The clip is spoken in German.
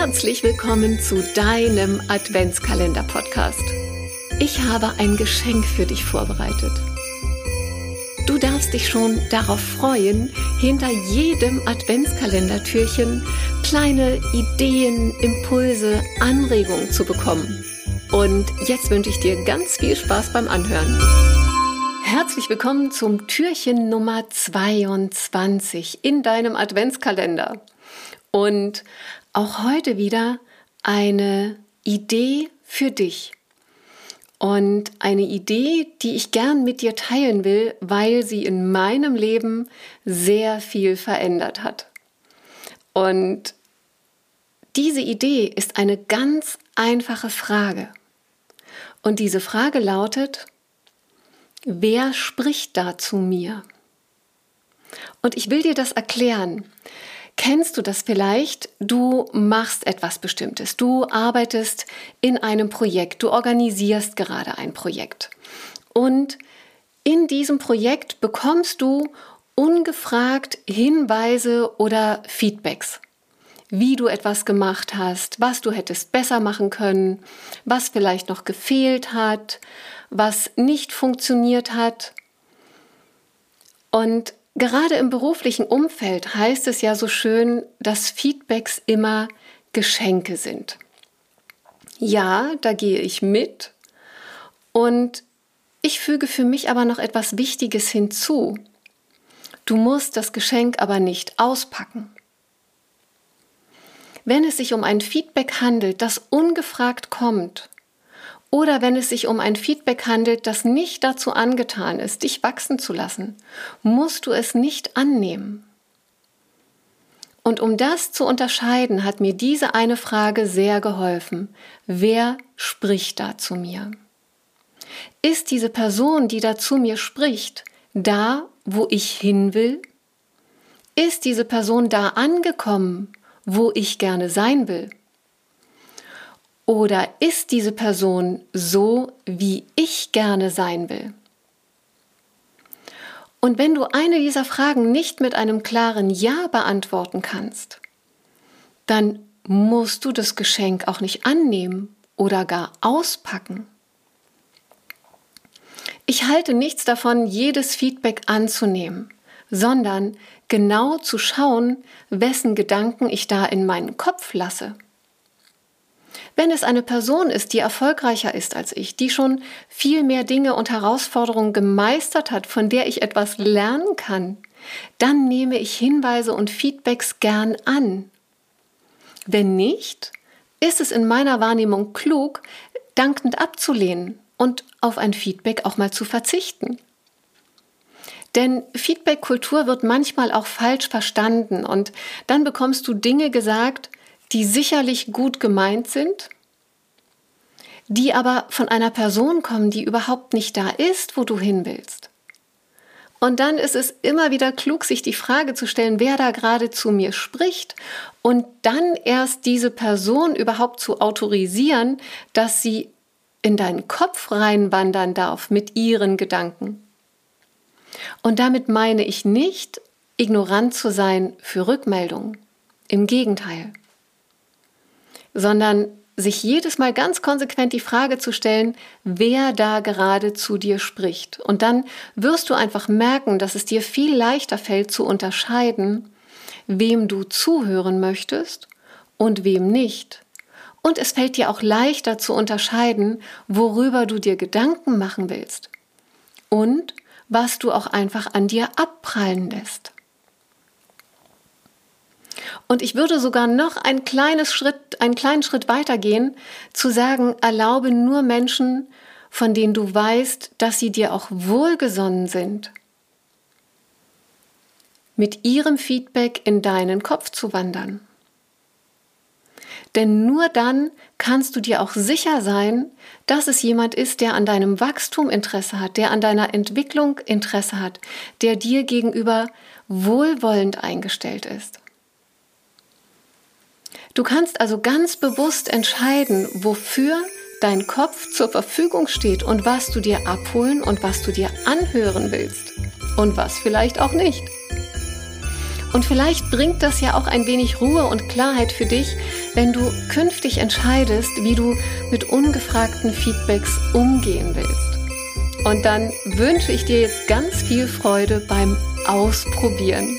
Herzlich willkommen zu deinem Adventskalender-Podcast. Ich habe ein Geschenk für dich vorbereitet. Du darfst dich schon darauf freuen, hinter jedem Adventskalendertürchen kleine Ideen, Impulse, Anregungen zu bekommen. Und jetzt wünsche ich dir ganz viel Spaß beim Anhören. Herzlich willkommen zum Türchen Nummer 22 in deinem Adventskalender. Und auch heute wieder eine Idee für dich. Und eine Idee, die ich gern mit dir teilen will, weil sie in meinem Leben sehr viel verändert hat. Und diese Idee ist eine ganz einfache Frage. Und diese Frage lautet, wer spricht da zu mir? Und ich will dir das erklären. Kennst du das vielleicht? Du machst etwas Bestimmtes. Du arbeitest in einem Projekt. Du organisierst gerade ein Projekt. Und in diesem Projekt bekommst du ungefragt Hinweise oder Feedbacks wie du etwas gemacht hast, was du hättest besser machen können, was vielleicht noch gefehlt hat, was nicht funktioniert hat. Und gerade im beruflichen Umfeld heißt es ja so schön, dass Feedbacks immer Geschenke sind. Ja, da gehe ich mit und ich füge für mich aber noch etwas Wichtiges hinzu. Du musst das Geschenk aber nicht auspacken. Wenn es sich um ein Feedback handelt, das ungefragt kommt, oder wenn es sich um ein Feedback handelt, das nicht dazu angetan ist, dich wachsen zu lassen, musst du es nicht annehmen. Und um das zu unterscheiden, hat mir diese eine Frage sehr geholfen. Wer spricht da zu mir? Ist diese Person, die da zu mir spricht, da, wo ich hin will? Ist diese Person da angekommen, wo ich gerne sein will? Oder ist diese Person so, wie ich gerne sein will? Und wenn du eine dieser Fragen nicht mit einem klaren Ja beantworten kannst, dann musst du das Geschenk auch nicht annehmen oder gar auspacken. Ich halte nichts davon, jedes Feedback anzunehmen, sondern genau zu schauen, wessen Gedanken ich da in meinen Kopf lasse. Wenn es eine Person ist, die erfolgreicher ist als ich, die schon viel mehr Dinge und Herausforderungen gemeistert hat, von der ich etwas lernen kann, dann nehme ich Hinweise und Feedbacks gern an. Wenn nicht, ist es in meiner Wahrnehmung klug, dankend abzulehnen und auf ein Feedback auch mal zu verzichten. Denn Feedback-Kultur wird manchmal auch falsch verstanden und dann bekommst du Dinge gesagt, die sicherlich gut gemeint sind, die aber von einer Person kommen, die überhaupt nicht da ist, wo du hin willst. Und dann ist es immer wieder klug, sich die Frage zu stellen, wer da gerade zu mir spricht und dann erst diese Person überhaupt zu autorisieren, dass sie in deinen Kopf reinwandern darf mit ihren Gedanken. Und damit meine ich nicht, ignorant zu sein für Rückmeldungen. Im Gegenteil. Sondern sich jedes Mal ganz konsequent die Frage zu stellen, wer da gerade zu dir spricht. Und dann wirst du einfach merken, dass es dir viel leichter fällt zu unterscheiden, wem du zuhören möchtest und wem nicht. Und es fällt dir auch leichter zu unterscheiden, worüber du dir Gedanken machen willst. Und was du auch einfach an dir abprallen lässt. Und ich würde sogar noch ein kleines Schritt, einen kleinen Schritt weitergehen, zu sagen, erlaube nur Menschen, von denen du weißt, dass sie dir auch wohlgesonnen sind, mit ihrem Feedback in deinen Kopf zu wandern. Denn nur dann kannst du dir auch sicher sein, dass es jemand ist, der an deinem Wachstum Interesse hat, der an deiner Entwicklung Interesse hat, der dir gegenüber wohlwollend eingestellt ist. Du kannst also ganz bewusst entscheiden, wofür dein Kopf zur Verfügung steht und was du dir abholen und was du dir anhören willst und was vielleicht auch nicht. Und vielleicht bringt das ja auch ein wenig Ruhe und Klarheit für dich, wenn du künftig entscheidest, wie du mit ungefragten Feedbacks umgehen willst. Und dann wünsche ich dir jetzt ganz viel Freude beim Ausprobieren.